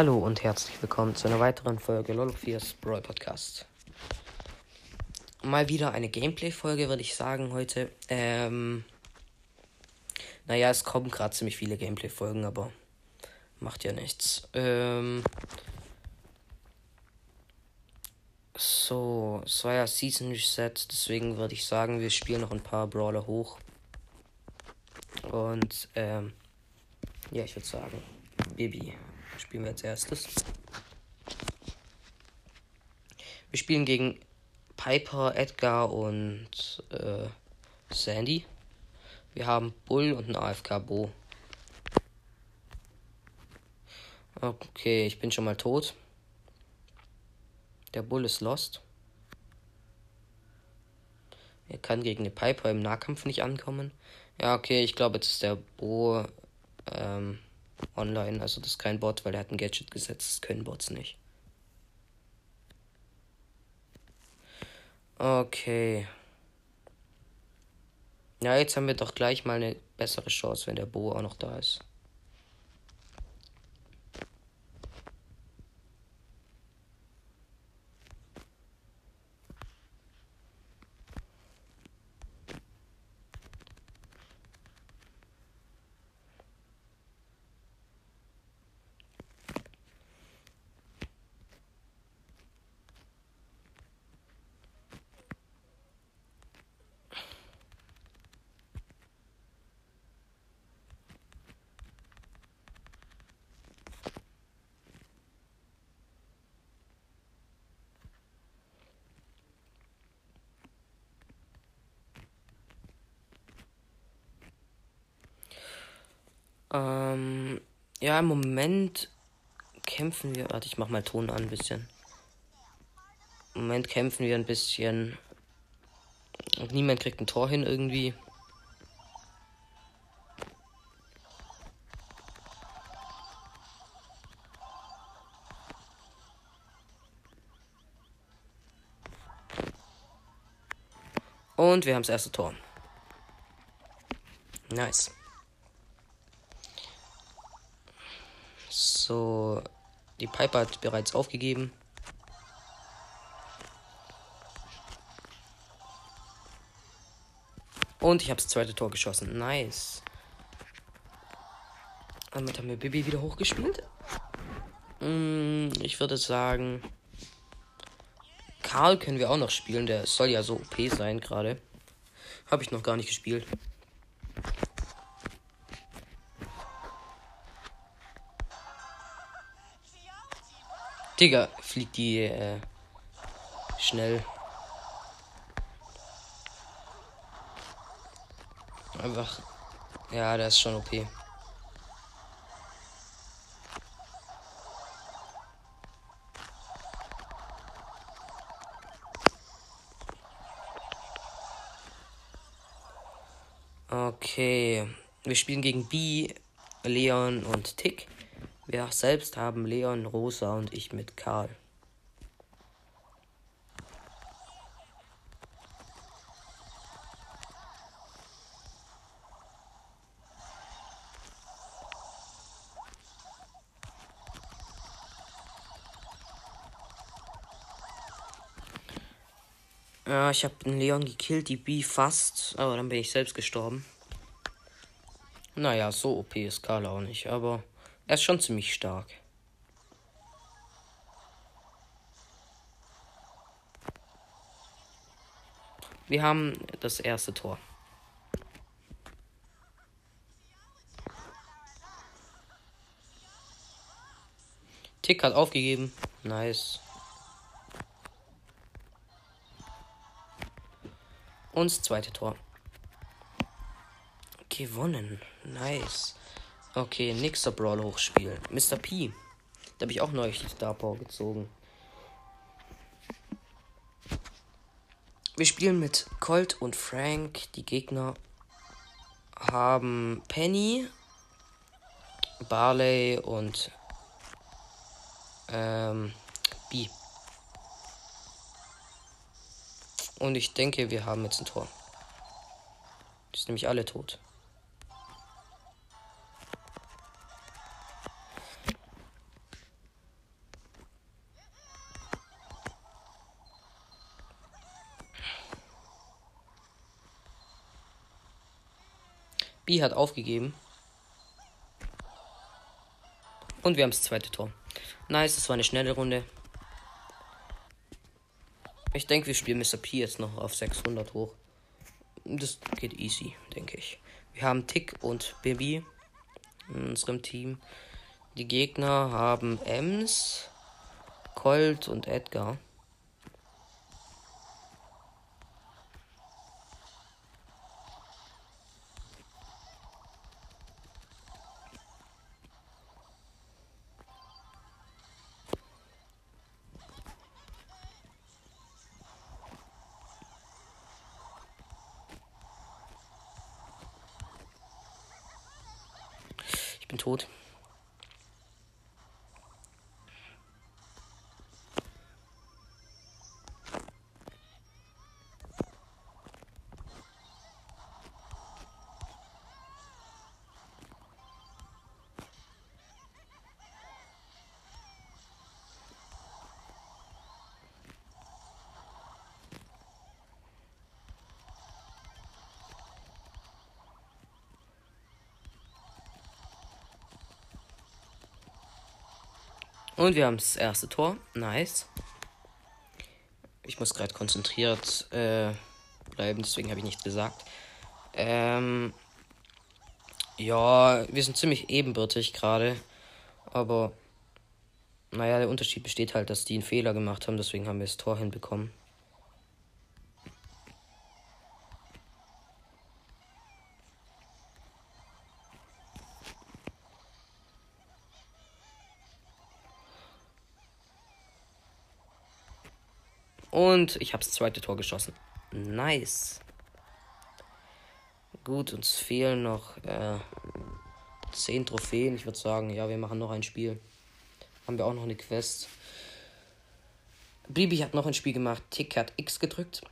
Hallo und herzlich willkommen zu einer weiteren Folge Lolo4's Brawl Podcast. Mal wieder eine Gameplay-Folge, würde ich sagen, heute. Ähm, naja, es kommen gerade ziemlich viele Gameplay-Folgen, aber macht ja nichts. Ähm, so, es war ja Season Reset, deswegen würde ich sagen, wir spielen noch ein paar Brawler hoch. Und, ähm, ja, ich würde sagen, Baby spielen wir als erstes. Wir spielen gegen Piper, Edgar und äh, Sandy. Wir haben Bull und einen AFK Bo. Okay, ich bin schon mal tot. Der Bull ist lost. Er kann gegen den Piper im Nahkampf nicht ankommen. Ja, okay, ich glaube, jetzt ist der Bo ähm, online. Also das ist kein Bot, weil er hat ein Gadget gesetzt. Das können Bots nicht. Okay. Ja, jetzt haben wir doch gleich mal eine bessere Chance, wenn der Bo auch noch da ist. Ähm, im Moment kämpfen wir. Warte, ich mach mal Ton an ein bisschen. Im Moment kämpfen wir ein bisschen. Und niemand kriegt ein Tor hin irgendwie. Und wir haben das erste Tor. Nice. So, die Piper hat bereits aufgegeben. Und ich habe das zweite Tor geschossen. Nice. Damit haben wir Bibi wieder hochgespielt. Hm, ich würde sagen, Karl können wir auch noch spielen. Der soll ja so OP sein gerade. Habe ich noch gar nicht gespielt. Digga, fliegt die äh, schnell. Einfach. Ja, der ist schon OP. Okay. Wir spielen gegen B, Leon und Tick. Wir selbst haben Leon, Rosa und ich mit Karl. Ja, ich habe den Leon gekillt, die B fast, aber dann bin ich selbst gestorben. Naja, so OP ist Karl auch nicht, aber er ist schon ziemlich stark. Wir haben das erste Tor. Tick hat aufgegeben. Nice. Und das zweite Tor. Gewonnen. Nice. Okay, nächster Brawl hochspielen. Mr. P. Da habe ich auch neulich die Star Power gezogen. Wir spielen mit Colt und Frank. Die Gegner haben Penny, Barley und ähm, B. Und ich denke, wir haben jetzt ein Tor. Die sind nämlich alle tot. B hat aufgegeben. Und wir haben das zweite Tor. Nice, das war eine schnelle Runde. Ich denke, wir spielen Mr. P jetzt noch auf 600 hoch. Das geht easy, denke ich. Wir haben Tick und Baby in unserem Team. Die Gegner haben Ems, Colt und Edgar. Und wir haben das erste Tor. Nice. Ich muss gerade konzentriert äh, bleiben, deswegen habe ich nichts gesagt. Ähm, ja, wir sind ziemlich ebenbürtig gerade. Aber naja, der Unterschied besteht halt, dass die einen Fehler gemacht haben, deswegen haben wir das Tor hinbekommen. Und ich habe das zweite Tor geschossen. Nice. Gut, uns fehlen noch äh, 10 Trophäen. Ich würde sagen, ja, wir machen noch ein Spiel. Haben wir auch noch eine Quest. Bibi hat noch ein Spiel gemacht. Tick hat X gedrückt.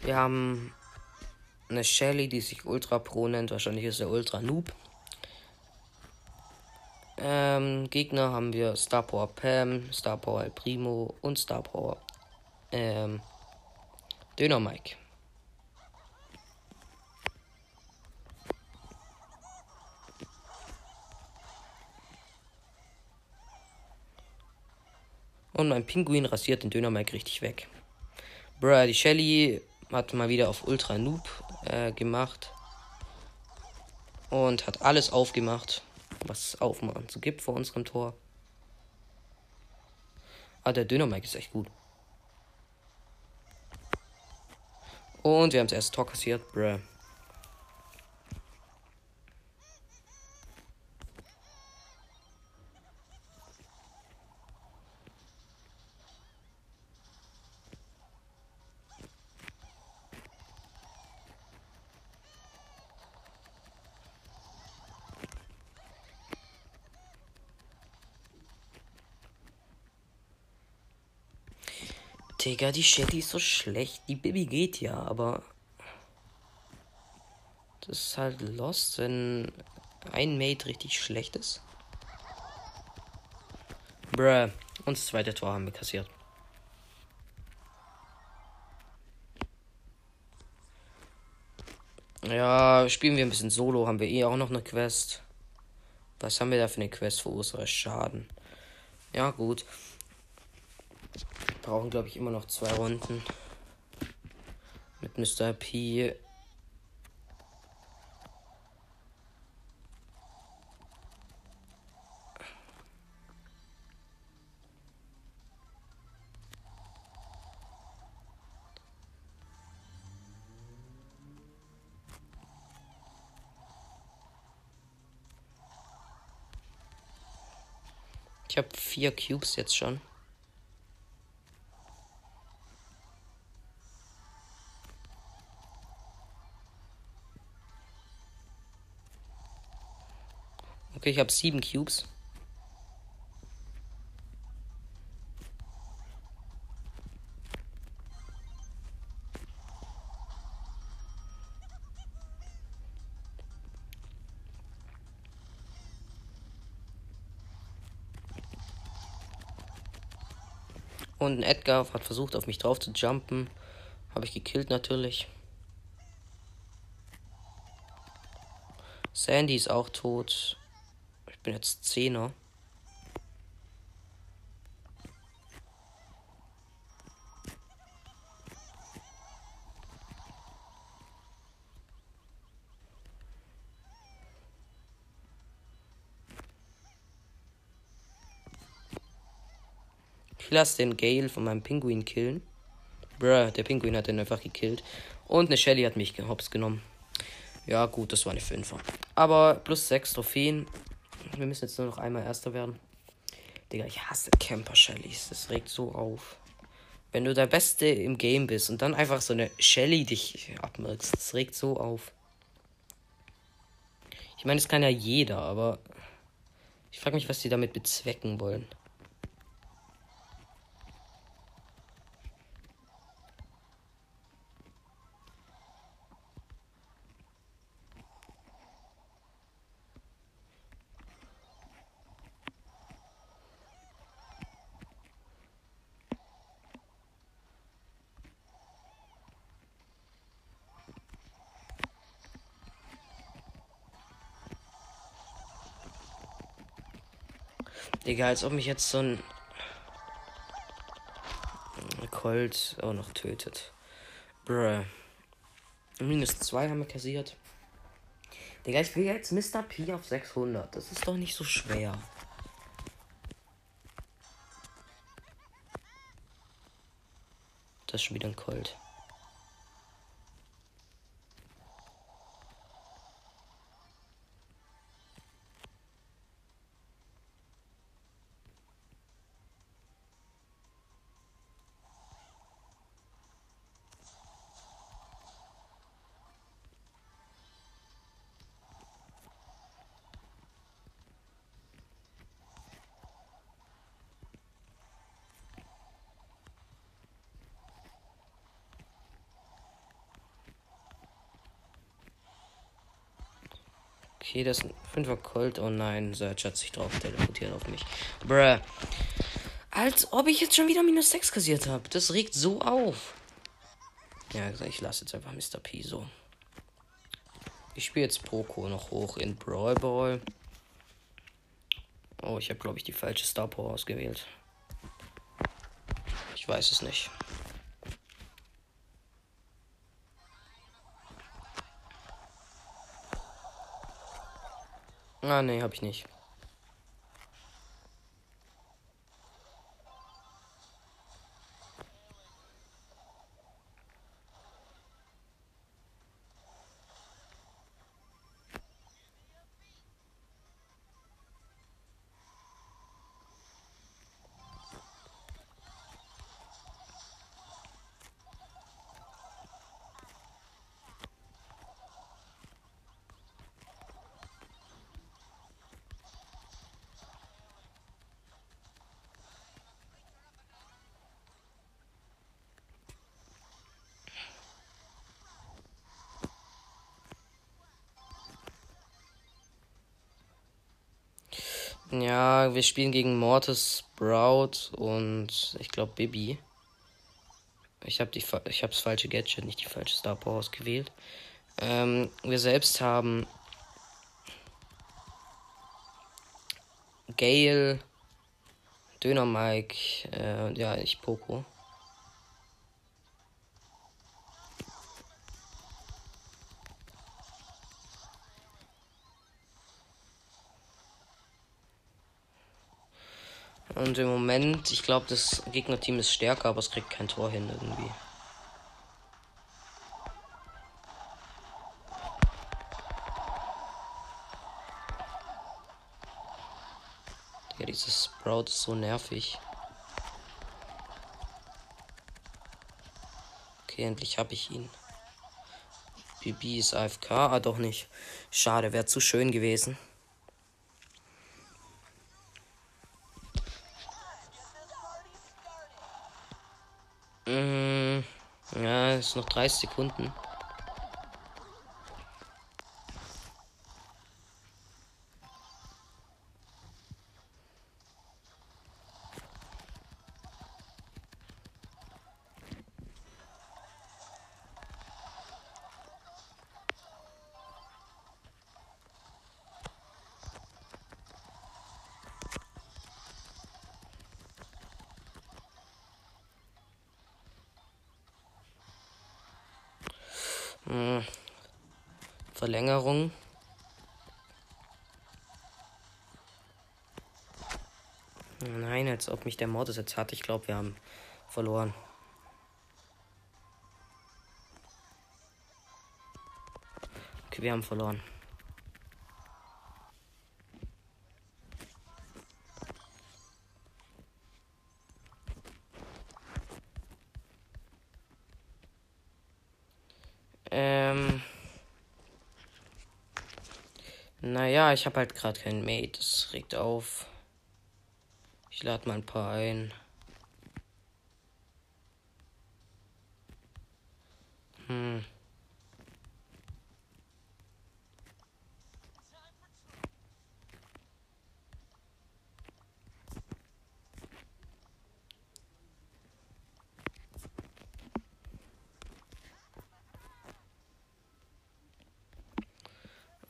Wir haben eine Shelly, die sich Ultra Pro nennt. Wahrscheinlich ist er Ultra Noob. Ähm, Gegner haben wir Star Power Pam, Star Power Primo und Star Power ähm, Döner Mike. Und mein Pinguin rasiert den Döner Mike richtig weg. Bruh, die Shelly hat mal wieder auf Ultra Noob äh, gemacht. Und hat alles aufgemacht was aufmachen so gibt vor unserem Tor. Ah, der Döner-Mike ist echt gut. Und wir haben das erste Tor kassiert. Bruh. Digga, die Shelly ist so schlecht. Die Baby geht ja, aber. Das ist halt lost, wenn ein Mate richtig schlecht ist. Bruh. Und das zweite Tor haben wir kassiert. Ja, spielen wir ein bisschen Solo, haben wir eh auch noch eine Quest. Was haben wir da für eine Quest? Verursache Schaden. Ja, gut brauchen, glaube ich, immer noch zwei Runden. Mit Mr. P. Ich habe vier Cubes jetzt schon. Okay, ich habe sieben Cubes. Und Edgar hat versucht, auf mich drauf zu jumpen. Habe ich gekillt natürlich. Sandy ist auch tot. Bin jetzt Zehner. Ich lasse den Gale von meinem Pinguin killen. Bruh, der Pinguin hat den einfach gekillt. Und eine Shelly hat mich hops genommen. Ja, gut, das war eine 5 Aber plus 6 Trophäen. Wir müssen jetzt nur noch einmal Erster werden. Digga, ich hasse Camper Shellys. Das regt so auf. Wenn du der Beste im Game bist und dann einfach so eine Shelly dich abmerkst, das regt so auf. Ich meine, das kann ja jeder, aber ich frage mich, was die damit bezwecken wollen. Digga, als ob mich jetzt so ein Colt auch noch tötet. Bruh. Minus 2 haben wir kassiert. Digga, ich will jetzt Mr. P auf 600. Das ist doch nicht so schwer. Das ist schon wieder ein Colt. Okay, das ist ein 5er Colt. Oh nein, Search hat sich drauf teleportiert auf mich. Bruh. Als ob ich jetzt schon wieder minus 6 kassiert habe. Das regt so auf. Ja, ich lasse jetzt einfach Mr. P so. Ich spiele jetzt Poco noch hoch in Brawl Ball. Oh, ich habe, glaube ich, die falsche Star Power ausgewählt. Ich weiß es nicht. Ah, nee, hab ich nicht. Wir spielen gegen Mortis, Sprout und ich glaube Bibi. Ich habe habe das falsche Gadget, nicht die falsche Star Power ausgewählt. Ähm, wir selbst haben Gale, Döner Mike, äh, ja, ich Poco. Und im Moment, ich glaube, das Gegnerteam ist stärker, aber es kriegt kein Tor hin irgendwie. Ja, dieses Sprout ist so nervig. Okay, endlich habe ich ihn. Bibi ist AFK, ah doch nicht. Schade, wäre zu schön gewesen. Ist noch 30 Sekunden. Verlängerung. Nein, als ob mich der Mordes jetzt hat. Ich glaube, wir haben verloren. Okay, wir haben verloren. Ähm. Naja, ich habe halt gerade keinen Mate. Das regt auf. Ich lade mal ein paar ein. Hm.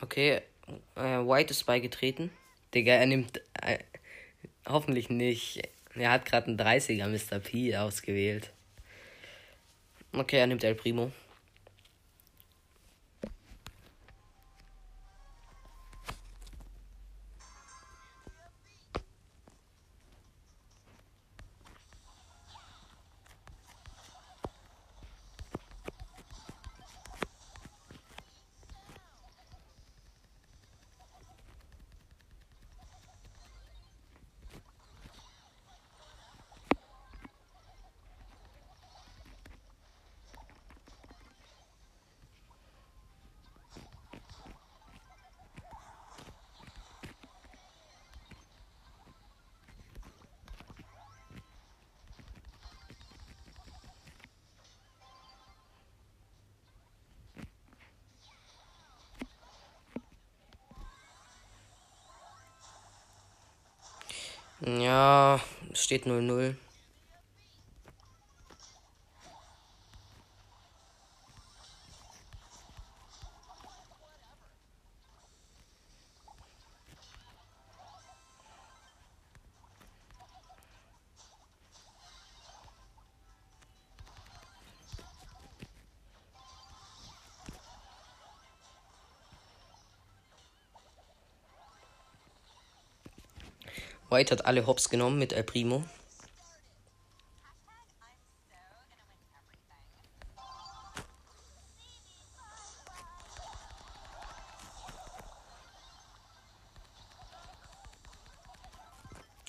Okay, äh, White ist beigetreten. Digga, er nimmt. Äh, hoffentlich nicht. Er hat gerade einen 30er Mr. P ausgewählt. Okay, er nimmt El Primo. White hat alle Hops genommen mit El Primo.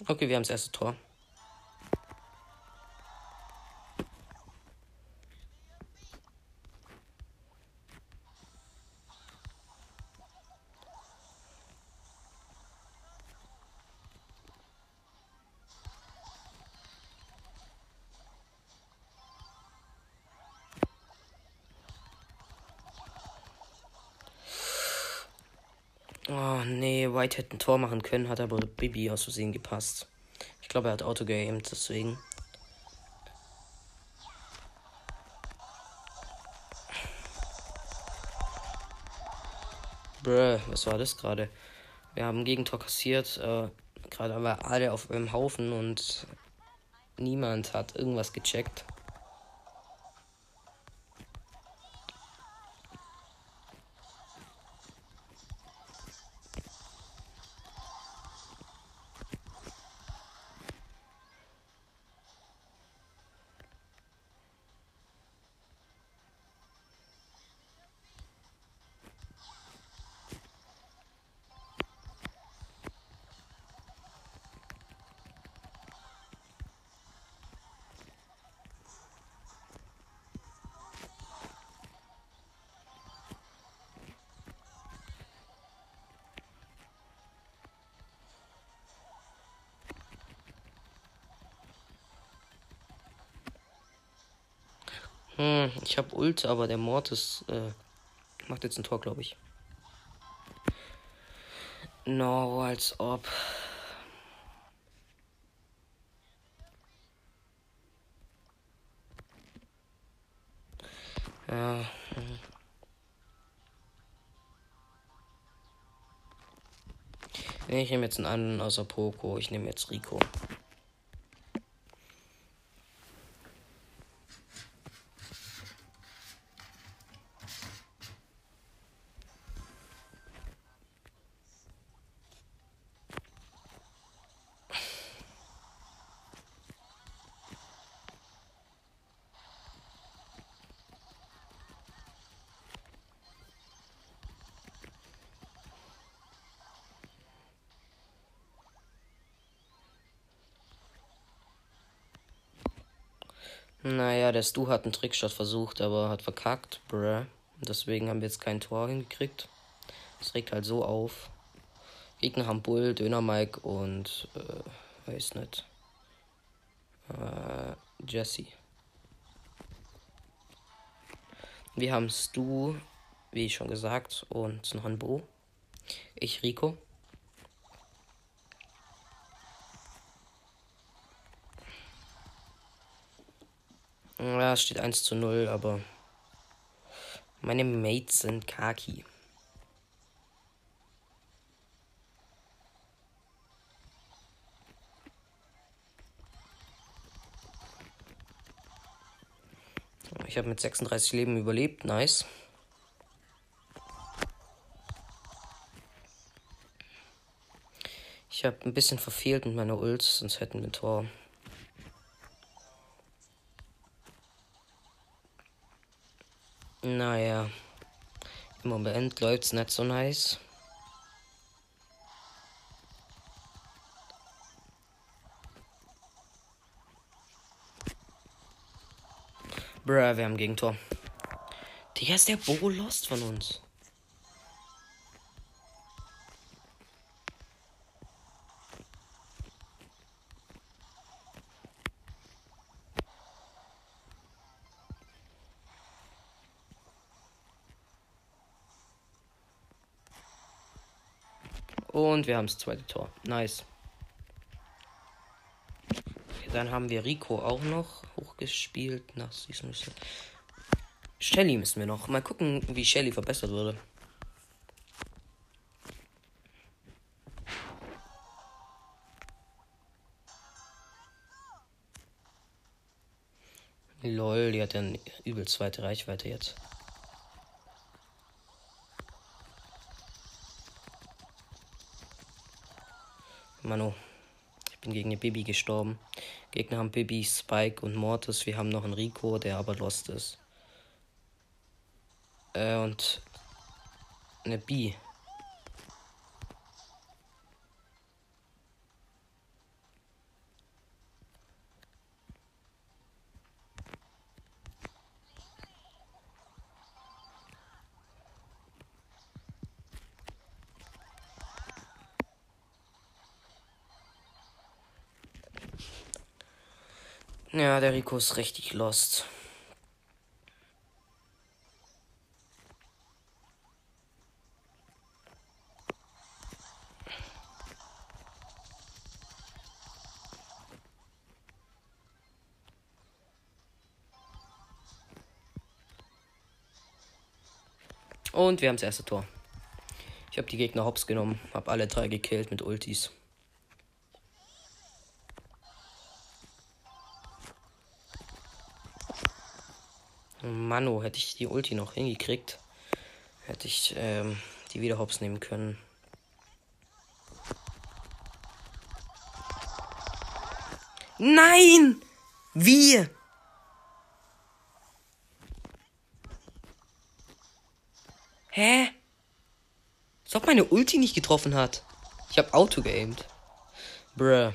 Okay, wir haben das erste Tor. Oh nee, White hätte ein Tor machen können, hat aber Bibi aus Versehen gepasst. Ich glaube, er hat Auto geaimt, deswegen. Bruh, was war das gerade? Wir haben Gegentor kassiert, äh, gerade aber alle auf einem Haufen und niemand hat irgendwas gecheckt. Ich habe Ult, aber der Mortis äh, macht jetzt ein Tor, glaube ich. No, als ob. Ja. Hm. Ich nehme jetzt einen anderen außer Poco. Ich nehme jetzt Rico. Naja, der Stu hat einen Trickshot versucht, aber hat verkackt. Bruh. Deswegen haben wir jetzt kein Tor hingekriegt. Das regt halt so auf. Gegner haben Bull, Döner Mike und äh, weiß nicht. Äh, Jesse. Wir haben Stu, wie schon gesagt, und noch ein Bo. Ich Rico. Ja, es steht 1 zu 0, aber meine Mates sind Kaki. Ich habe mit 36 Leben überlebt. Nice. Ich habe ein bisschen verfehlt mit meiner Ult, sonst hätten wir ein Tor. Naja. Im Moment läuft's nicht so nice. Bruh, wir haben Gegentor. Digga, ist der Bo lost von uns. Und wir haben das zweite Tor. Nice. Dann haben wir Rico auch noch hochgespielt nach Süßmüsse. Shelly müssen wir noch. Mal gucken, wie Shelly verbessert wurde. Lol, die hat eine übel zweite Reichweite jetzt. Mano. Ich bin gegen eine Bibi gestorben. Gegner haben Bibi, Spike und Mortis. Wir haben noch einen Rico, der aber lost ist. Äh, und eine B. Der Rico ist richtig lost. Und wir haben das erste Tor. Ich habe die Gegner hops genommen, habe alle drei gekillt mit Ultis. Mano, hätte ich die Ulti noch hingekriegt, hätte ich ähm, die wieder hops nehmen können. Nein! Wie? Hä? Als ob meine Ulti nicht getroffen hat. Ich habe Auto geaimt. Bruh.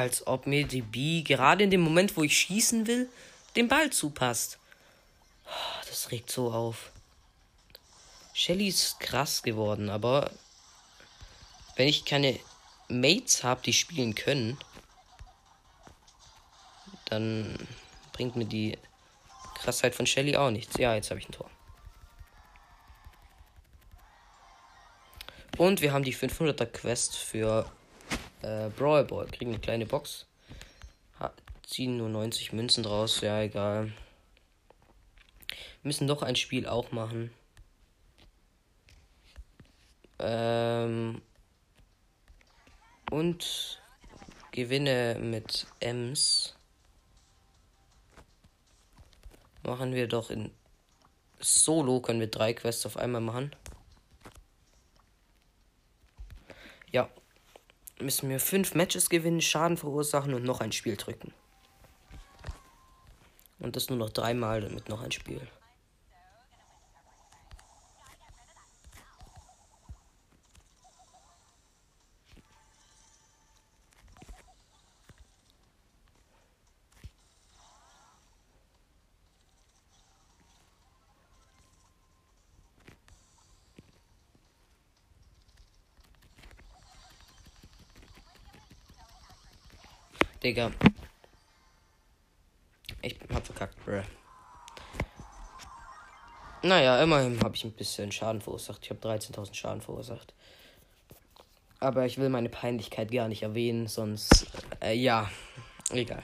Als ob mir die B gerade in dem Moment, wo ich schießen will, den Ball zupasst. Das regt so auf. Shelly ist krass geworden, aber wenn ich keine Mates habe, die spielen können, dann bringt mir die Krassheit von Shelly auch nichts. Ja, jetzt habe ich ein Tor. Und wir haben die 500er Quest für äh, Brawl Ball. Kriegen eine kleine Box. ziehen nur 90 Münzen draus. Ja, egal. Müssen doch ein Spiel auch machen. Ähm, und gewinne mit Ems. Machen wir doch in Solo, können wir drei Quests auf einmal machen. Ja. Müssen wir fünf Matches gewinnen, Schaden verursachen und noch ein Spiel drücken. Und das nur noch dreimal, damit noch ein Spiel. Digga. Ich hab verkackt, bruh. Naja, immerhin habe ich ein bisschen Schaden verursacht. Ich habe 13.000 Schaden verursacht. Aber ich will meine Peinlichkeit gar nicht erwähnen, sonst. Äh, ja, egal.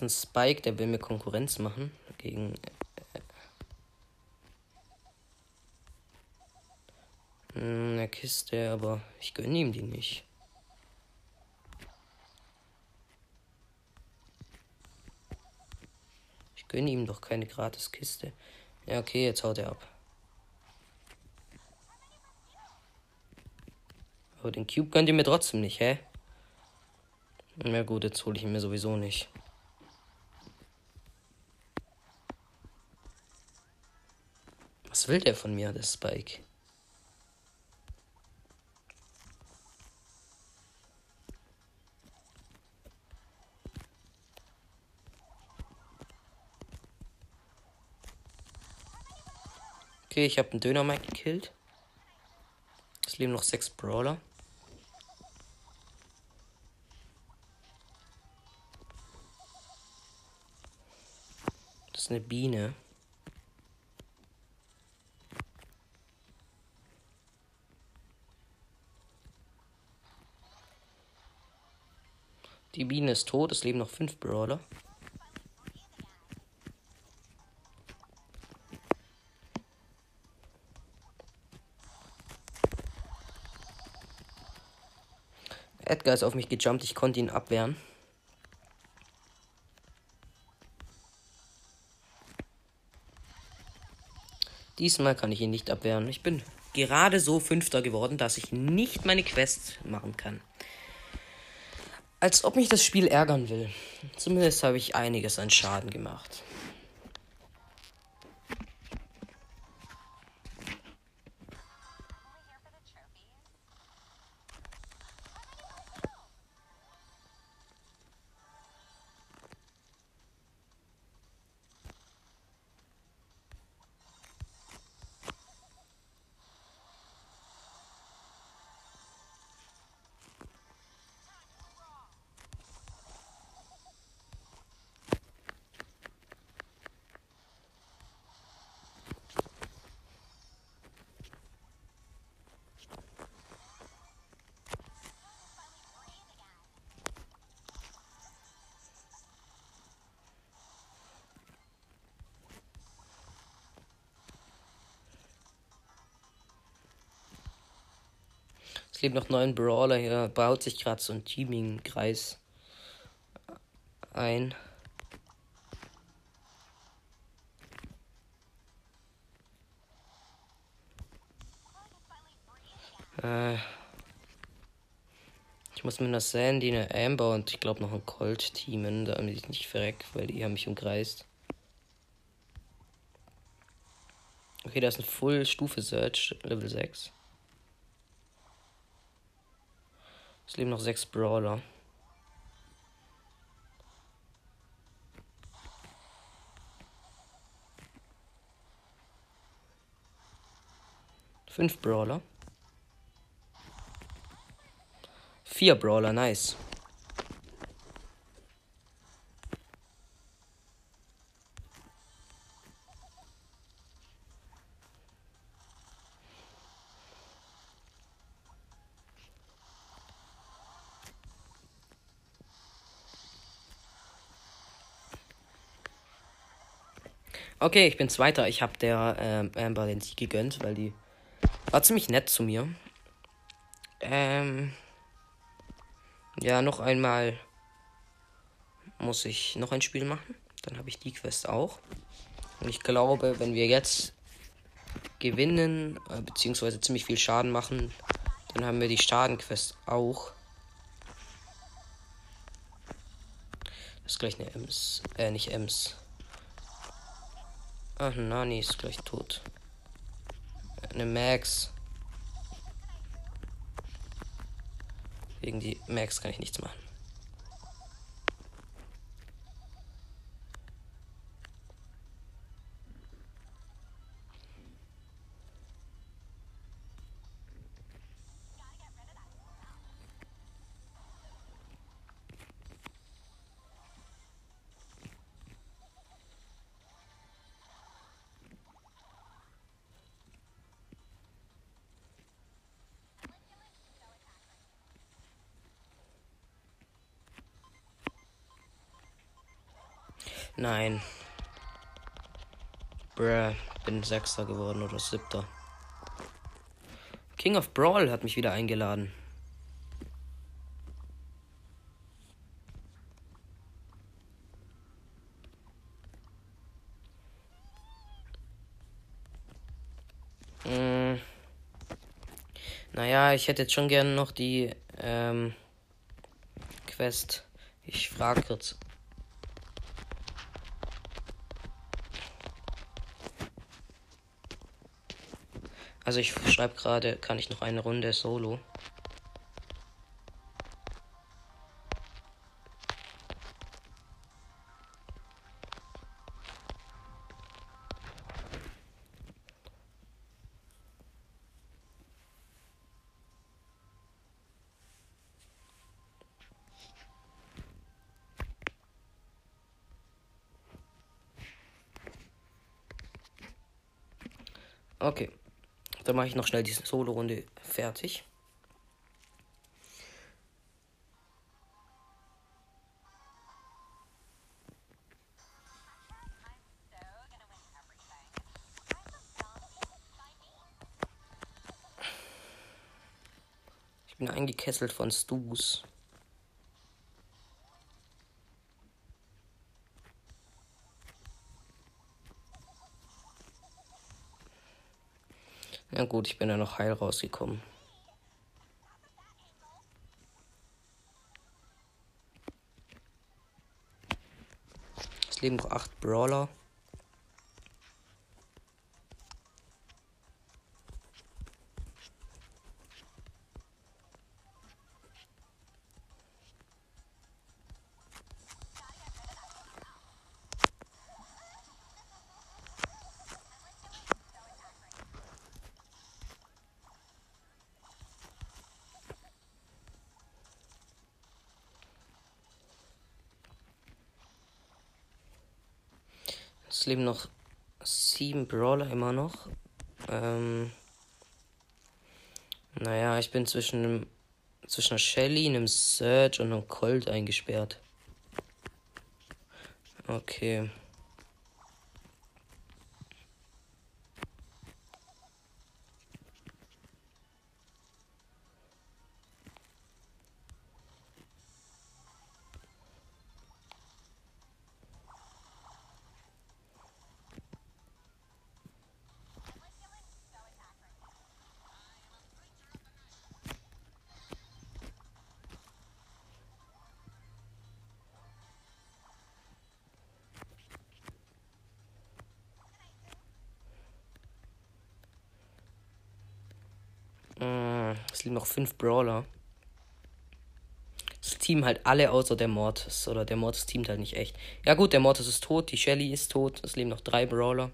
Ist ein Spike, der will mir Konkurrenz machen gegen äh, eine Kiste, aber ich gönne ihm die nicht. Ich gönne ihm doch keine gratis Kiste. Ja, okay, jetzt haut er ab. Aber den Cube gönnt ihr mir trotzdem nicht, hä? Na gut, jetzt hole ich ihn mir sowieso nicht. Was will der von mir, der Spike? Okay, ich habe einen Döner Mike gekillt. Es leben noch sechs Brawler. Das ist eine Biene. Die Biene ist tot, es leben noch fünf Brawler. Edgar ist auf mich gejumpt, ich konnte ihn abwehren. Diesmal kann ich ihn nicht abwehren. Ich bin gerade so Fünfter geworden, dass ich nicht meine Quest machen kann. Als ob mich das Spiel ärgern will. Zumindest habe ich einiges an Schaden gemacht. Es leben noch neun Brawler hier. Baut sich gerade so ein Teaming-Kreis ein. Äh, ich muss mit einer Sandy, eine Amber und ich glaube noch ein Colt teamen, damit ich nicht verreck, weil die haben mich umkreist. Okay, da ist ein Full-Stufe Search, Level 6. Es leben noch sechs Brawler. Fünf Brawler. Vier Brawler, nice. Okay, ich bin Zweiter. Ich habe der ähm, Amber den Sieg gegönnt, weil die war ziemlich nett zu mir. Ähm. Ja, noch einmal muss ich noch ein Spiel machen. Dann habe ich die Quest auch. Und ich glaube, wenn wir jetzt gewinnen, äh, beziehungsweise ziemlich viel Schaden machen, dann haben wir die Schadenquest auch. Das ist gleich eine Ems. Äh, nicht Ems. Ach, Nani ist gleich tot. Eine Max. Wegen die Max kann ich nichts machen. Nein. Bruh, bin Sechster geworden oder Siebter. King of Brawl hat mich wieder eingeladen. Hm. Naja, ich hätte jetzt schon gerne noch die ähm, Quest. Ich frage kurz. Also ich schreibe gerade, kann ich noch eine Runde Solo? Mache ich noch schnell diese Solo-Runde fertig. Ich bin eingekesselt von Stus. Na gut, ich bin ja noch heil rausgekommen. Es leben noch acht Brawler. Es leben noch sieben Brawler immer noch. Ähm, naja, ich bin zwischen zwischen einer Shelly, einem Surge und einem Colt eingesperrt. Okay. Fünf Brawler. Das Team halt alle außer der Mortis. Oder der Mortis teamt halt nicht echt. Ja gut, der Mortis ist tot, die Shelly ist tot. Es leben noch drei Brawler.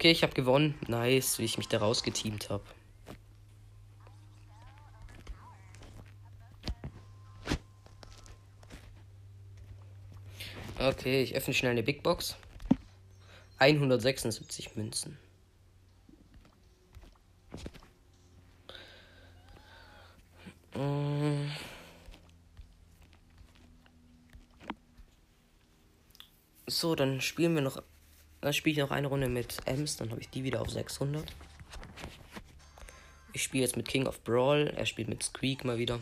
Okay, ich habe gewonnen. Nice, wie ich mich da rausgeteamt habe. Okay, ich öffne schnell eine Big Box. 176 Münzen. Mm. So, dann spielen wir noch dann spiele ich noch eine Runde mit Ems, dann habe ich die wieder auf 600. Ich spiele jetzt mit King of Brawl, er spielt mit Squeak mal wieder.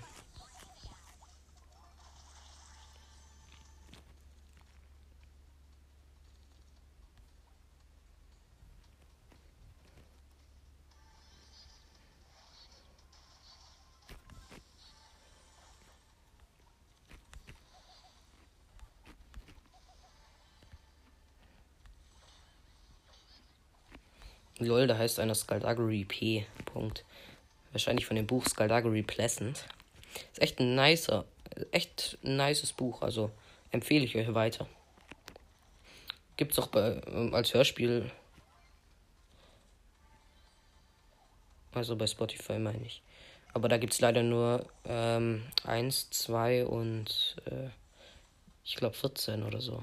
Lol, da heißt einer Skullduggery P. Punkt. Wahrscheinlich von dem Buch Skullduggery Pleasant. Ist echt ein nicer, echt ein nices Buch, also empfehle ich euch weiter. Gibt's auch bei, ähm, als Hörspiel. Also bei Spotify meine ich. Aber da gibt es leider nur ähm, 1, 2 und äh, ich glaube 14 oder so.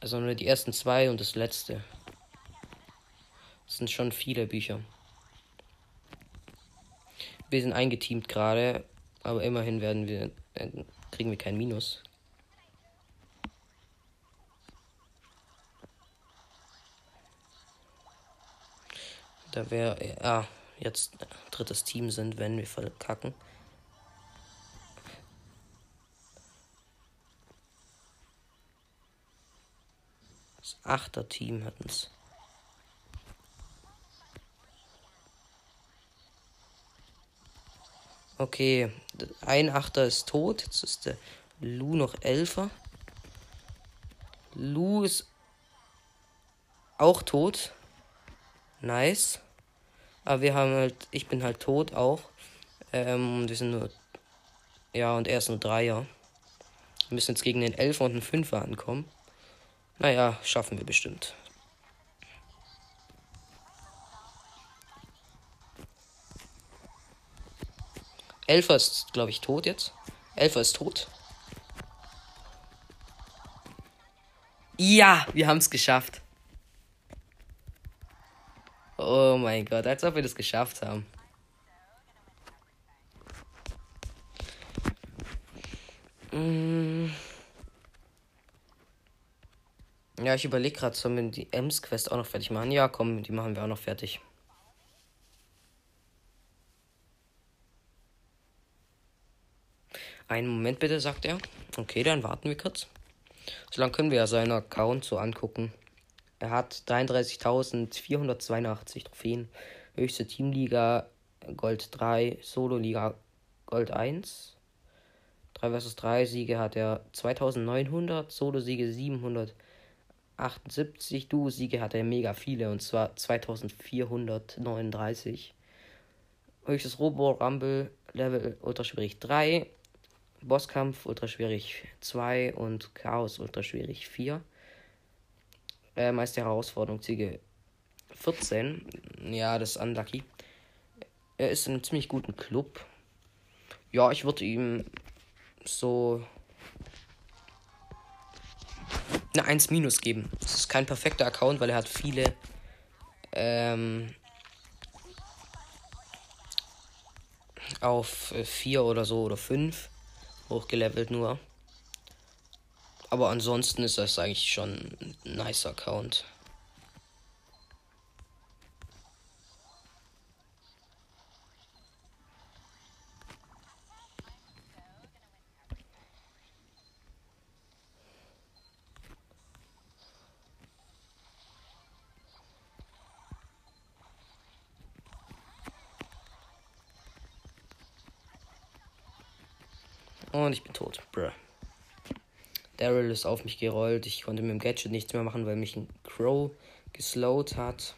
Also nur die ersten zwei und das letzte. Das sind schon viele Bücher. Wir sind eingeteamt gerade, aber immerhin werden wir äh, kriegen wir kein Minus. Da wäre ah, jetzt drittes Team sind, wenn wir verkacken. Das achter Team hatten es. Okay, ein Achter ist tot. Jetzt ist der Lu noch Elfer. Lu ist auch tot. Nice. Aber wir haben halt, ich bin halt tot auch. Ähm, wir sind nur, ja, und er ist nur Dreier. Wir müssen jetzt gegen den Elfer und den Fünfer ankommen. Naja, schaffen wir bestimmt. Elfer ist, glaube ich, tot jetzt. Elfer ist tot. Ja, wir haben es geschafft. Oh mein Gott, als ob wir das geschafft haben. Mm. Ja, ich überlege gerade, sollen wir die Ems-Quest auch noch fertig machen? Ja, komm, die machen wir auch noch fertig. Einen Moment bitte, sagt er. Okay, dann warten wir kurz. So lange können wir ja seinen Account so angucken. Er hat 33.482 Trophäen. Höchste Teamliga Gold 3, Solo-Liga Gold 1. 3 vs 3 Siege hat er 2900, Solo-Siege 778, Duo-Siege hat er mega viele und zwar 2439. Höchstes Robo-Rumble Level Ultra schwierig 3, Bosskampf ultraschwierig 2 und Chaos ultraschwierig 4. Äh, Meister Herausforderung Ziege 14. Ja, das ist unlucky. Er ist in einem ziemlich guten Club. Ja, ich würde ihm so eine 1 minus geben. Das ist kein perfekter Account, weil er hat viele ähm, auf 4 oder so oder 5 hochgelevelt nur. Aber ansonsten ist das eigentlich schon ein nice Account. Und ich bin tot. Bruh. Daryl ist auf mich gerollt. Ich konnte mit dem Gadget nichts mehr machen, weil mich ein Crow geslowt hat.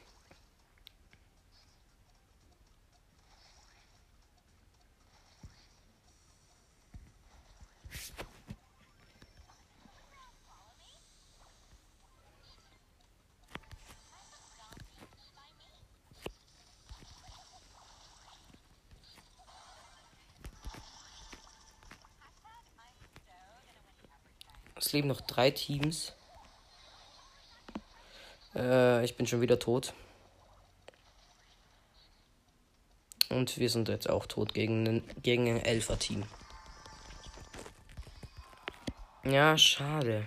Leben noch drei Teams. Äh, ich bin schon wieder tot. Und wir sind jetzt auch tot gegen, ein, gegen ein Elfer-Team. Ja, schade.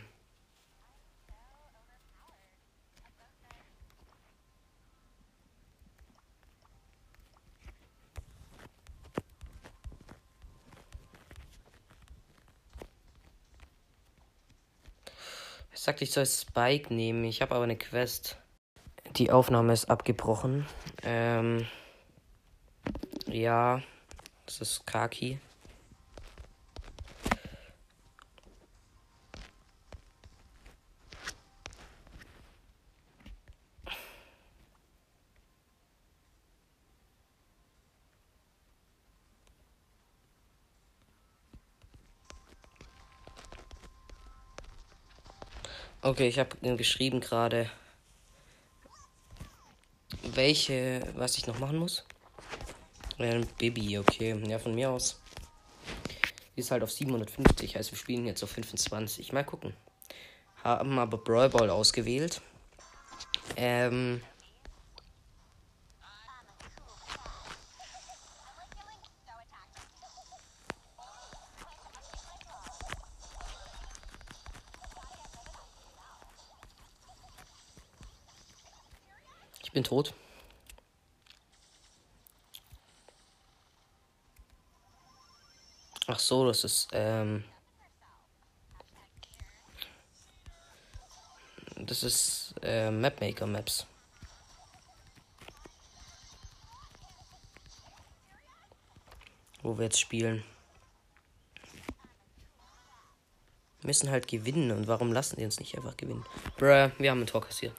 Ich sagte, ich soll Spike nehmen. Ich habe aber eine Quest. Die Aufnahme ist abgebrochen. Ähm. Ja. Das ist Kaki. Okay, ich habe geschrieben gerade, welche, was ich noch machen muss. Äh, Baby, okay. Ja, von mir aus. Die ist halt auf 750, heißt wir spielen jetzt auf 25. Mal gucken. Haben aber Brawl Ball ausgewählt. Ähm, bin tot. Ach so, das ist, ähm. Das ist äh, Mapmaker Maps. Wo wir jetzt spielen. Wir müssen halt gewinnen und warum lassen die uns nicht einfach gewinnen? Bruh, wir haben ein Tor kassiert.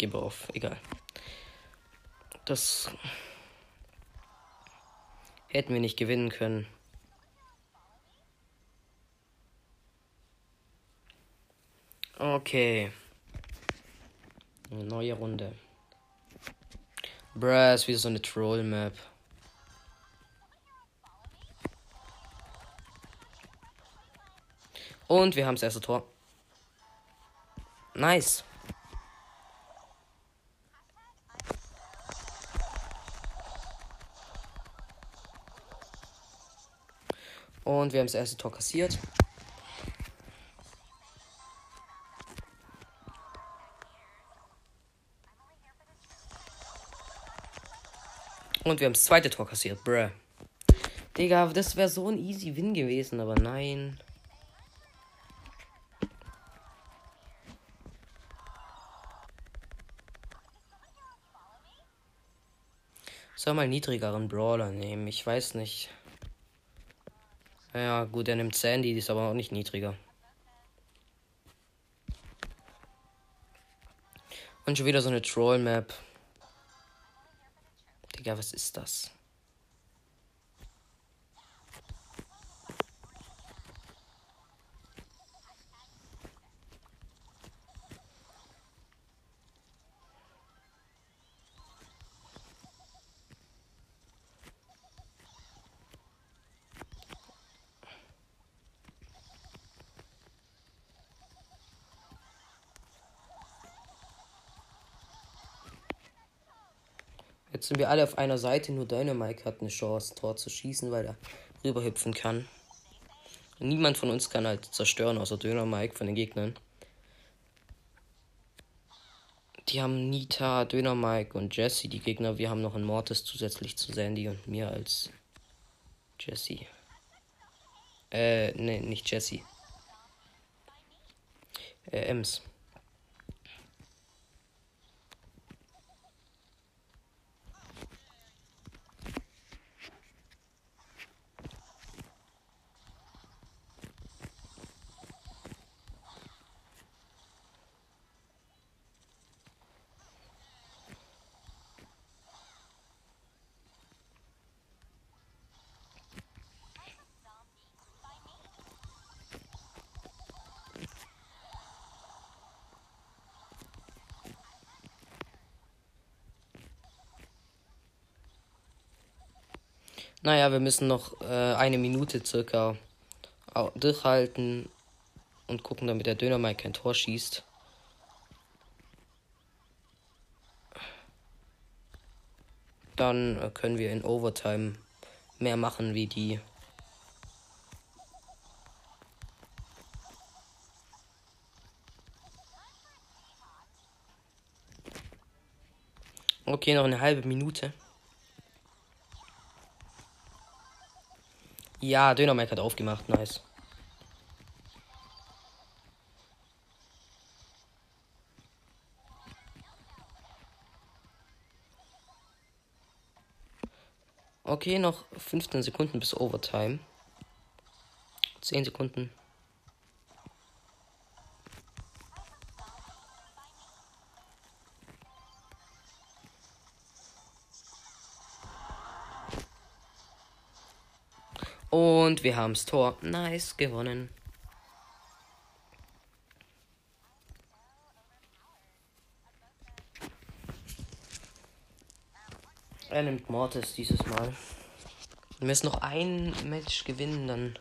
Gebe auf. Egal. Das hätten wir nicht gewinnen können. Okay. Eine neue Runde. Bruh, ist wieder so eine Troll-Map. Und wir haben das erste Tor. Nice. Und wir haben das erste Tor kassiert. Und wir haben das zweite Tor kassiert. Bruh. Digga, das wäre so ein easy Win gewesen, aber nein. Soll mal niedrigeren Brawler nehmen. Ich weiß nicht. Ja, gut, er nimmt Sandy, die ist aber auch nicht niedriger. Und schon wieder so eine Troll-Map. Digga, was ist das? Sind wir alle auf einer Seite, nur Dynamike hat eine Chance, Tor zu schießen, weil er rüberhüpfen kann. Niemand von uns kann halt zerstören, außer Dynamike von den Gegnern. Die haben Nita, Dynamike und Jesse, die Gegner. Wir haben noch einen Mortis zusätzlich zu Sandy und mir als Jesse. Äh, ne, nicht Jesse. Äh, Ems. Naja, wir müssen noch äh, eine Minute circa durchhalten und gucken, damit der Döner mal kein Tor schießt. Dann äh, können wir in Overtime mehr machen wie die. Okay, noch eine halbe Minute. Ja, Dönermike hat aufgemacht, nice. Okay, noch 15 Sekunden bis Overtime. 10 Sekunden. Und wir haben's Tor. Nice, gewonnen. Er nimmt Mortis dieses Mal. Wir müssen noch ein Match gewinnen, dann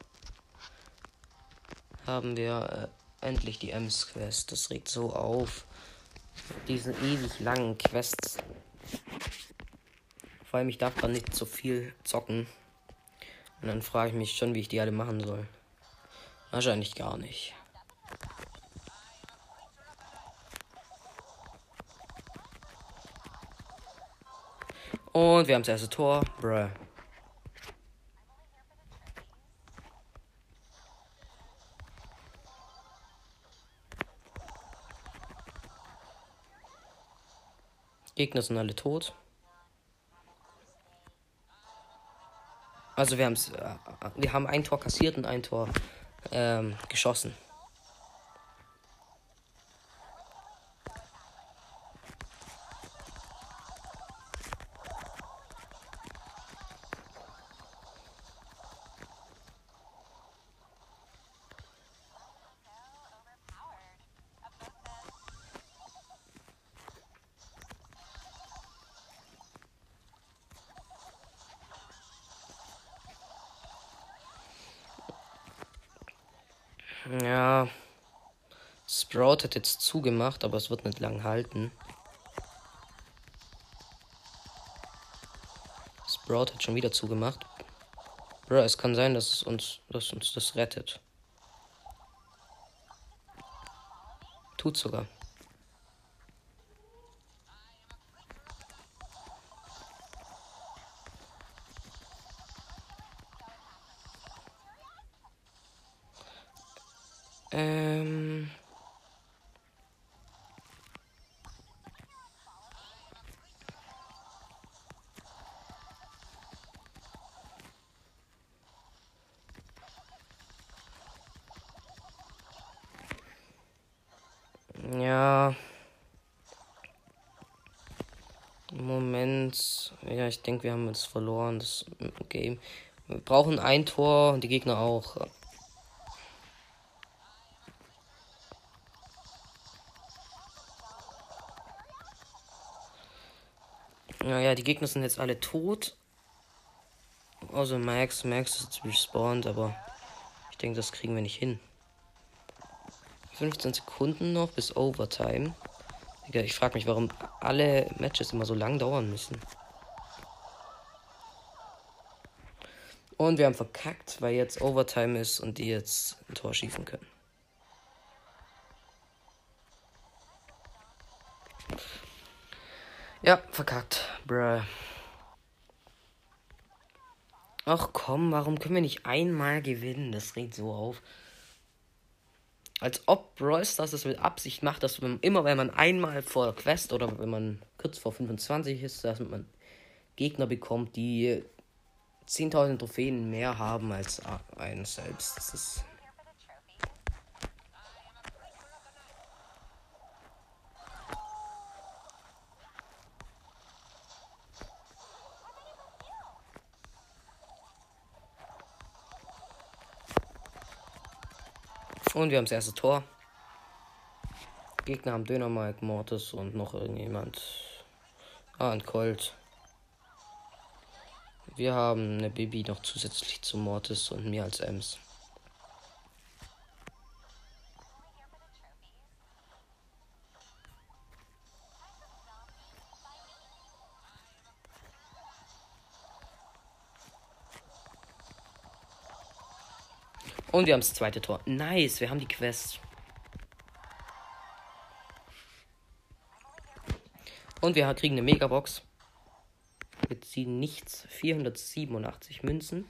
haben wir äh, endlich die Ems-Quest. Das regt so auf. Diesen ewig langen Quests. Vor allem, ich darf dann nicht so viel zocken. Und dann frage ich mich schon, wie ich die alle machen soll. Wahrscheinlich gar nicht. Und wir haben das erste Tor. Bruh. Gegner sind alle tot. Also wir, haben's, äh, wir haben ein Tor kassiert und ein Tor ähm, geschossen. Hat jetzt zugemacht, aber es wird nicht lang halten. Sprout hat schon wieder zugemacht. Bro, es kann sein, dass es uns, dass uns das rettet. Tut sogar. Ich denke, wir haben jetzt verloren, das Game. Wir brauchen ein Tor und die Gegner auch. Naja, die Gegner sind jetzt alle tot. Also Max, Max ist respawned, aber ich denke, das kriegen wir nicht hin. 15 Sekunden noch bis Overtime. Ich frage mich, warum alle Matches immer so lang dauern müssen. Und wir haben verkackt, weil jetzt Overtime ist und die jetzt ein Tor schießen können. Ja, verkackt. Bruh. Ach komm, warum können wir nicht einmal gewinnen? Das regt so auf. Als ob Stars das mit Absicht macht, dass man immer, wenn man einmal vor Quest oder wenn man kurz vor 25 ist, dass man Gegner bekommt, die 10.000 Trophäen mehr haben als einen selbst. Das ist Und wir haben das erste Tor. Gegner haben Döner Mike, Mortis und noch irgendjemand. Ah, ein Colt. Wir haben eine Bibi noch zusätzlich zu Mortis und mir als Ems. Und wir haben das zweite Tor. Nice, wir haben die Quest. Und wir kriegen eine Megabox. Wir ziehen nichts. 487 Münzen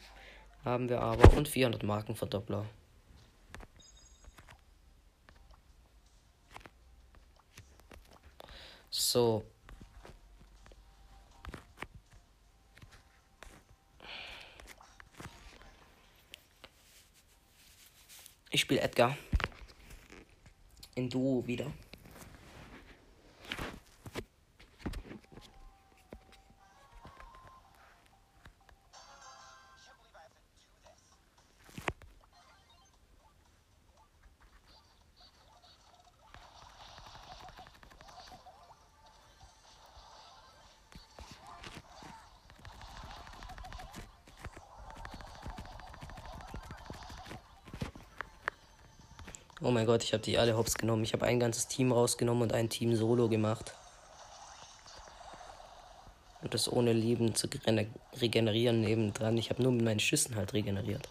haben wir aber und 400 Markenverdoppler. So. Ich spiele Edgar. In Duo wieder. Gott, ich habe die alle hops genommen. Ich habe ein ganzes Team rausgenommen und ein Team solo gemacht. Und das ohne Leben zu regenerieren nebendran. Ich habe nur mit meinen Schüssen halt regeneriert.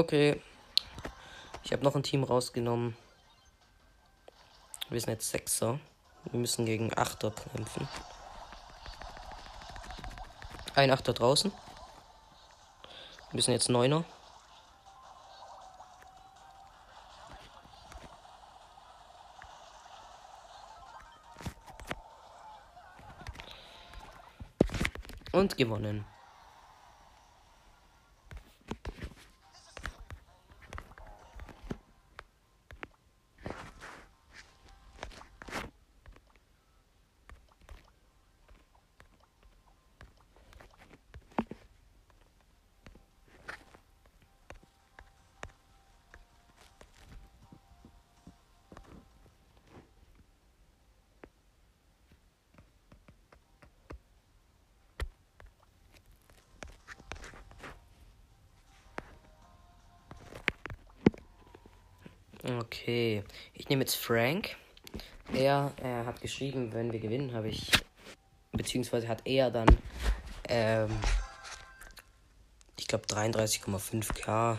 Okay. Ich habe noch ein Team rausgenommen. Wir sind jetzt Sechser. Wir müssen gegen Achter kämpfen. Ein Achter draußen. Wir sind jetzt Neuner. Und gewonnen. Okay, ich nehme jetzt Frank. Er, er hat geschrieben, wenn wir gewinnen, habe ich, beziehungsweise hat er dann, ähm, ich glaube 33,5k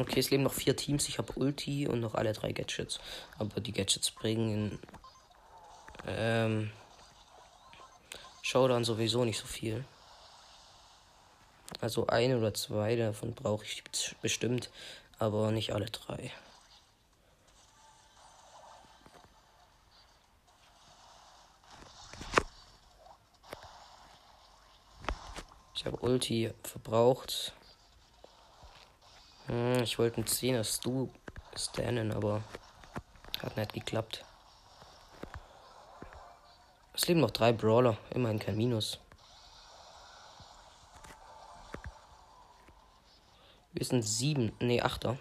Okay, es leben noch vier Teams. Ich habe Ulti und noch alle drei Gadgets. Aber die Gadgets bringen ähm, Showdown sowieso nicht so viel. Also ein oder zwei davon brauche ich bestimmt, aber nicht alle drei. Ich habe Ulti verbraucht. Hm, ich wollte einen 10er Stu stannen, aber hat nicht geklappt. Es leben noch drei Brawler. Immerhin kein Minus. Wir sind sieben, nee, achter.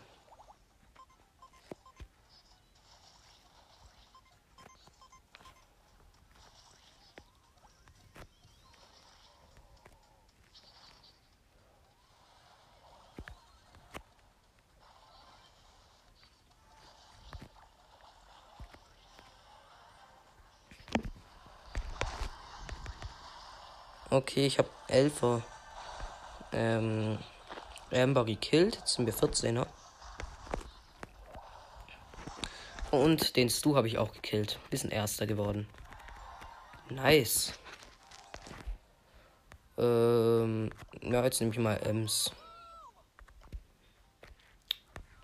Okay, ich habe Elfer ähm, Amber gekillt. Jetzt sind wir 14er. Und den Stu habe ich auch gekillt. Bisschen erster geworden. Nice. Ähm, ja, jetzt nehme ich mal Ems.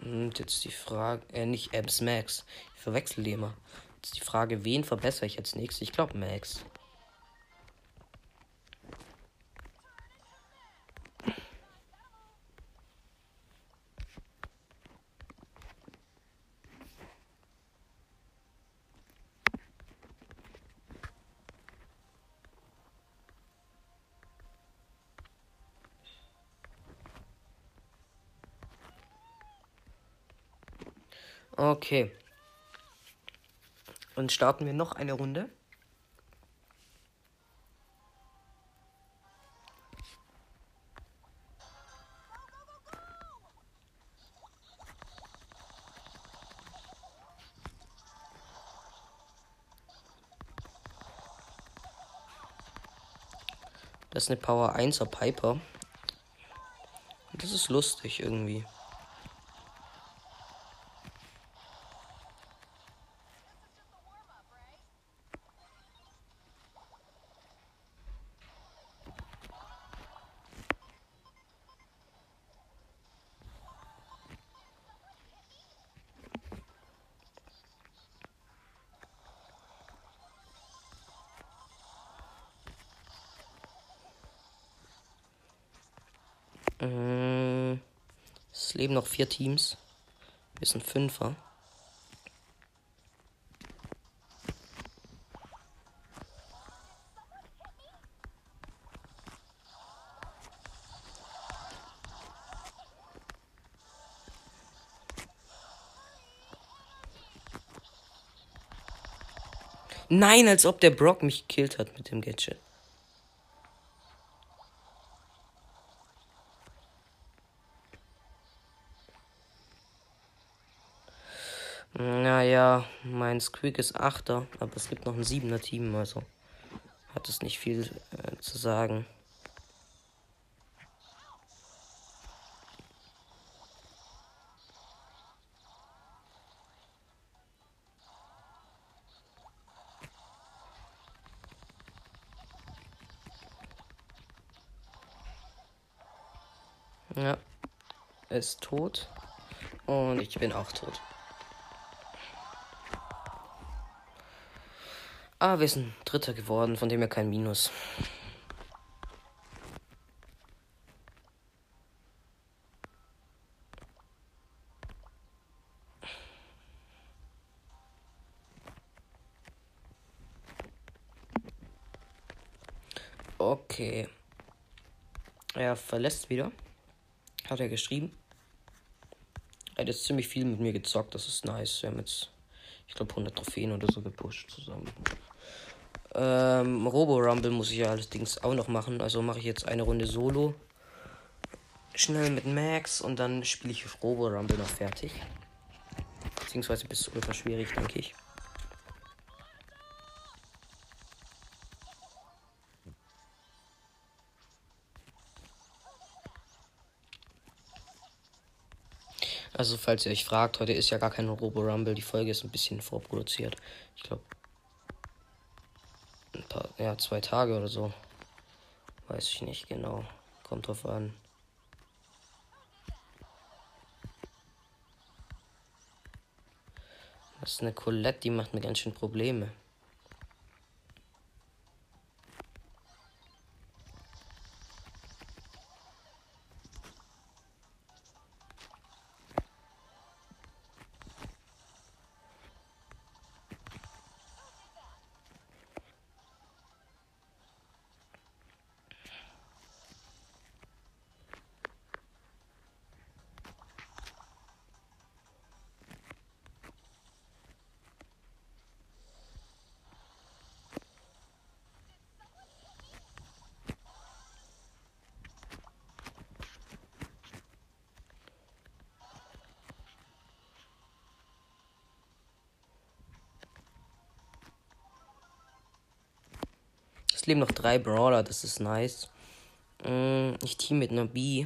Und jetzt die Frage, äh, nicht Ems, Max. Ich verwechsel die immer. Jetzt die Frage, wen verbessere ich jetzt nächstes? Ich glaube Max. Okay. Und starten wir noch eine Runde. Das ist eine Power 1er Piper. Das ist lustig irgendwie. Vier Teams. Wir sind Fünfer. Nein, als ob der Brock mich gekillt hat mit dem Gadget. Naja, mein Squeak ist Achter, aber es gibt noch ein Siebener Team, also hat es nicht viel äh, zu sagen. Ja, er ist tot und ich bin auch tot. Ah, wir sind Dritter geworden, von dem her kein Minus. Okay. Er verlässt wieder. Hat er geschrieben. Er hat jetzt ziemlich viel mit mir gezockt, das ist nice. Wir haben jetzt, ich glaube, 100 Trophäen oder so gepusht zusammen. Ähm, Robo Rumble muss ich ja allerdings auch noch machen. Also mache ich jetzt eine Runde Solo. Schnell mit Max und dann spiele ich Robo Rumble noch fertig. Beziehungsweise bis ultra schwierig, denke ich. Also, falls ihr euch fragt, heute ist ja gar kein Robo Rumble. Die Folge ist ein bisschen vorproduziert. Ich glaube, paar, ja, zwei Tage oder so. Weiß ich nicht genau. Kommt drauf an. Das ist eine Colette, die macht mir ganz schön Probleme. Es leben noch drei Brawler, das ist nice. Mm, ich team mit einer B.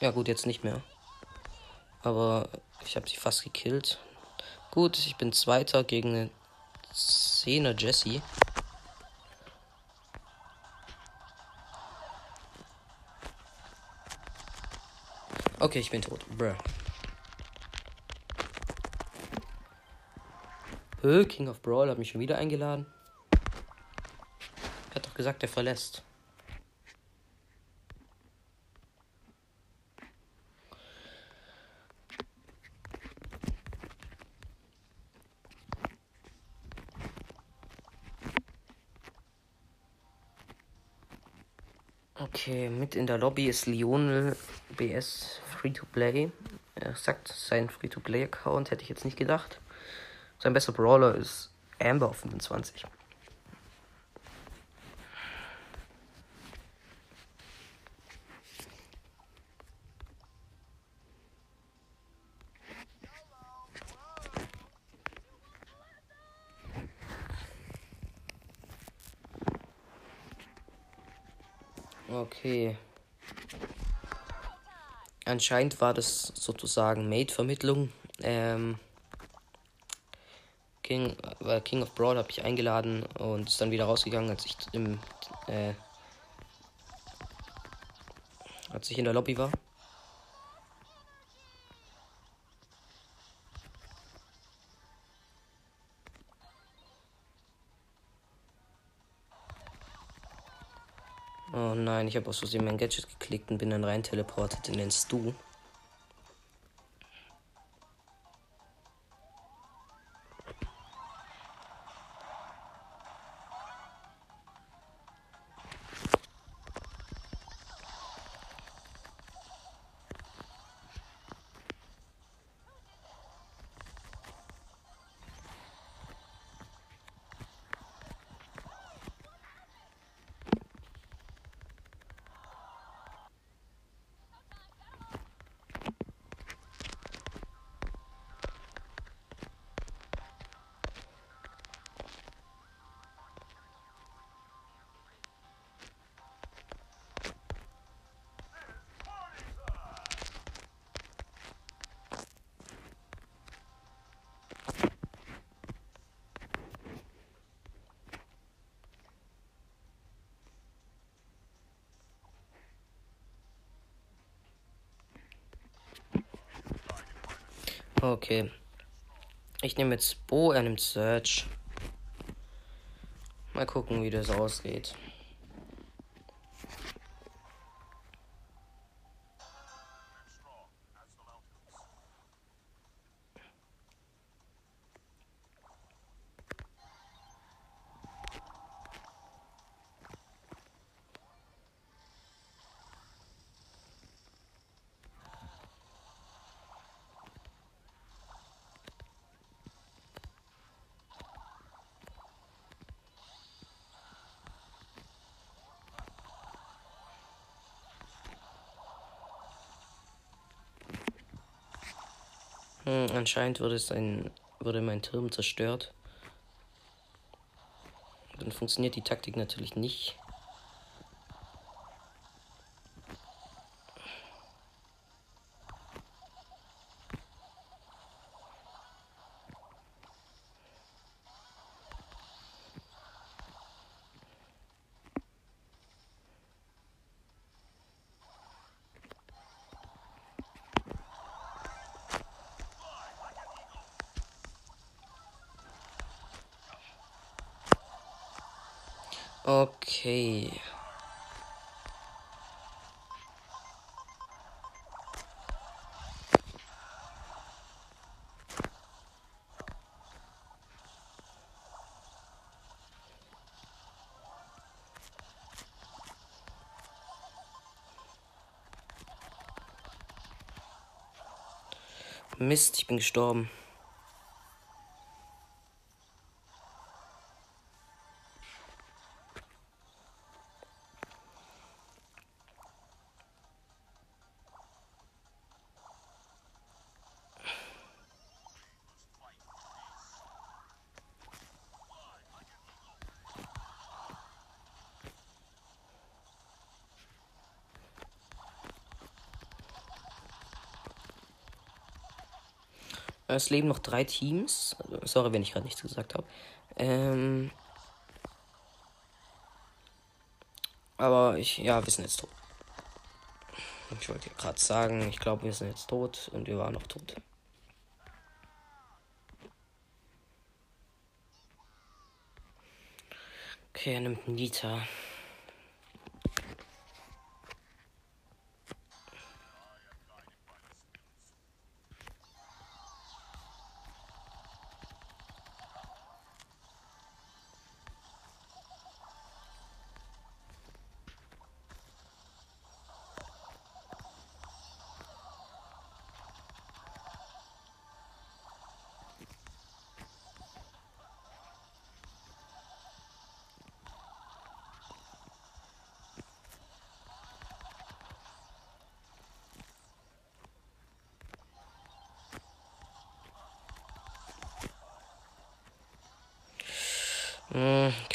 Ja gut, jetzt nicht mehr. Aber ich habe sie fast gekillt. Gut, ich bin Zweiter gegen eine 10er Jessie. Okay, ich bin tot. Bruh. Hö, King of Brawl hat mich schon wieder eingeladen. Er hat doch gesagt, er verlässt. Okay, mit in der Lobby ist Lionel BS Free to Play. Er sagt, sein Free to Play Account hätte ich jetzt nicht gedacht. Sein bester Brawler ist Amber 25. Okay. Anscheinend war das sozusagen Made-Vermittlung. Ähm, King, äh, King of Brawl habe ich eingeladen und ist dann wieder rausgegangen, als ich im äh, als ich in der Lobby war. Oh nein, ich habe aus Versehen mein Gadget geklickt und bin dann rein teleportiert in den Stu. Okay. Ich nehme jetzt Bo, er nimmt Search. Mal gucken, wie das ausgeht. Anscheinend wurde, es wurde mein Turm zerstört. Dann funktioniert die Taktik natürlich nicht. Mist, ich bin gestorben. Es leben noch drei Teams. Sorry, wenn ich gerade nichts gesagt habe. Ähm, aber ich, ja, wir sind jetzt tot. Ich wollte gerade sagen, ich glaube, wir sind jetzt tot und wir waren noch tot. Okay, er nimmt einen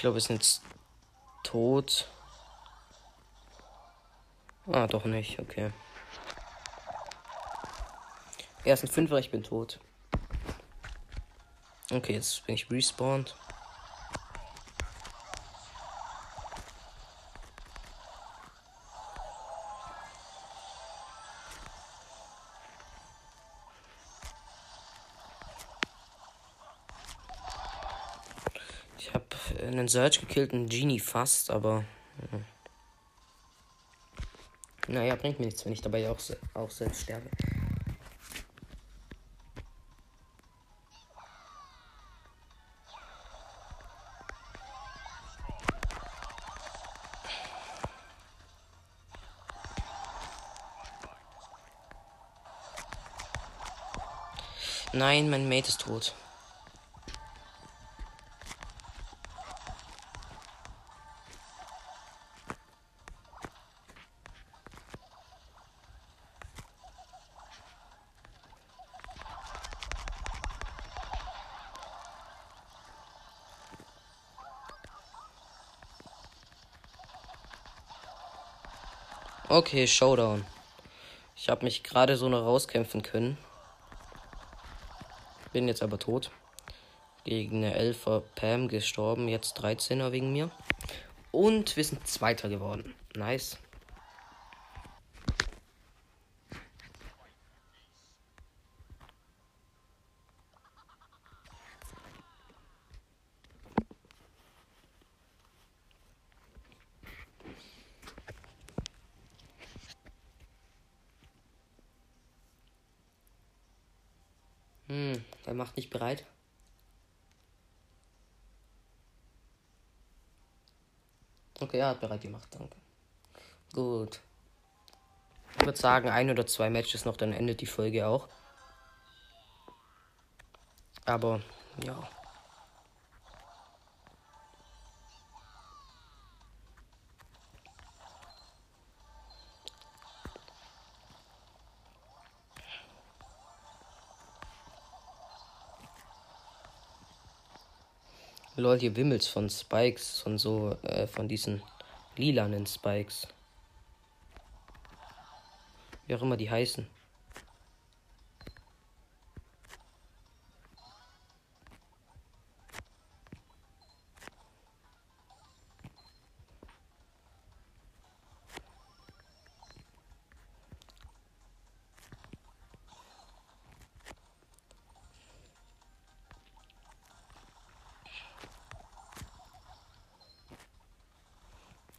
glaube, wir sind jetzt tot. Ah, doch nicht, okay. Ersten Fünfer, ich bin tot. Okay, jetzt bin ich respawned. Einen Search gekillt, einen Genie fast, aber. Ja. Naja, bringt mir nichts, wenn ich dabei auch, auch selbst sterbe. Nein, mein Mate ist tot. Okay, Showdown. Ich habe mich gerade so noch rauskämpfen können. Bin jetzt aber tot. Gegen eine 11er Pam gestorben. Jetzt 13er wegen mir. Und wir sind Zweiter geworden. Nice. Hm, der macht nicht bereit. Okay, er hat bereit gemacht, danke. Gut. Ich würde sagen, ein oder zwei Matches noch, dann endet die Folge auch. Aber, ja. Lol, hier wimmelt's von Spikes, von so, äh, von diesen lilanen Spikes. Wie auch immer die heißen.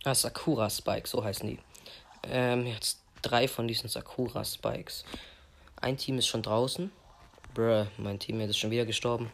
Ah, Sakura Spikes, so heißen die. Ähm, jetzt drei von diesen Sakura Spikes. Ein Team ist schon draußen. Bruh, mein Team ist schon wieder gestorben.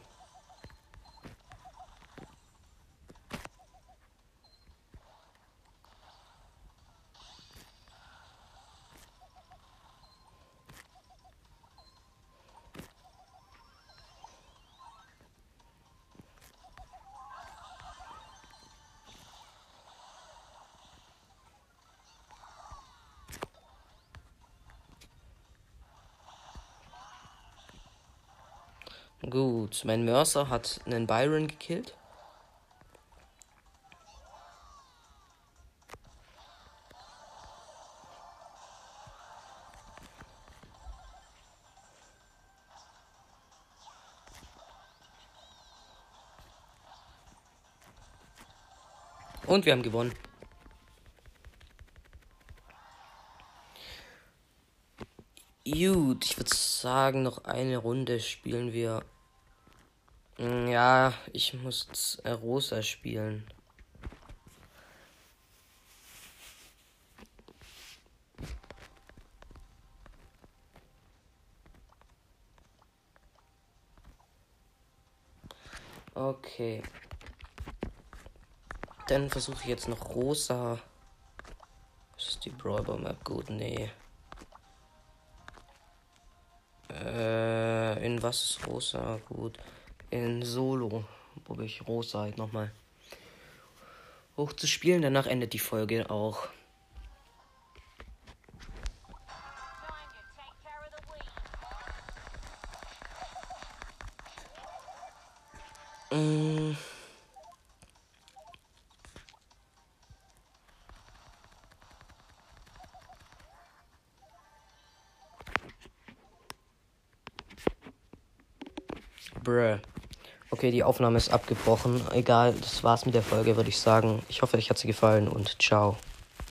Gut, mein Mercer hat einen Byron gekillt. Und wir haben gewonnen. Gut, ich würde sagen, noch eine Runde spielen wir hm, ja, ich muss Rosa spielen. Okay. Dann versuche ich jetzt noch rosa. Ist die Brawler Map gut? Nee. Äh, in was ist rosa gut? In Solo probiere ich rosa halt nochmal hoch zu spielen. Danach endet die Folge auch. Okay, die Aufnahme ist abgebrochen. Egal, das war's mit der Folge, würde ich sagen. Ich hoffe, euch hat sie gefallen und ciao.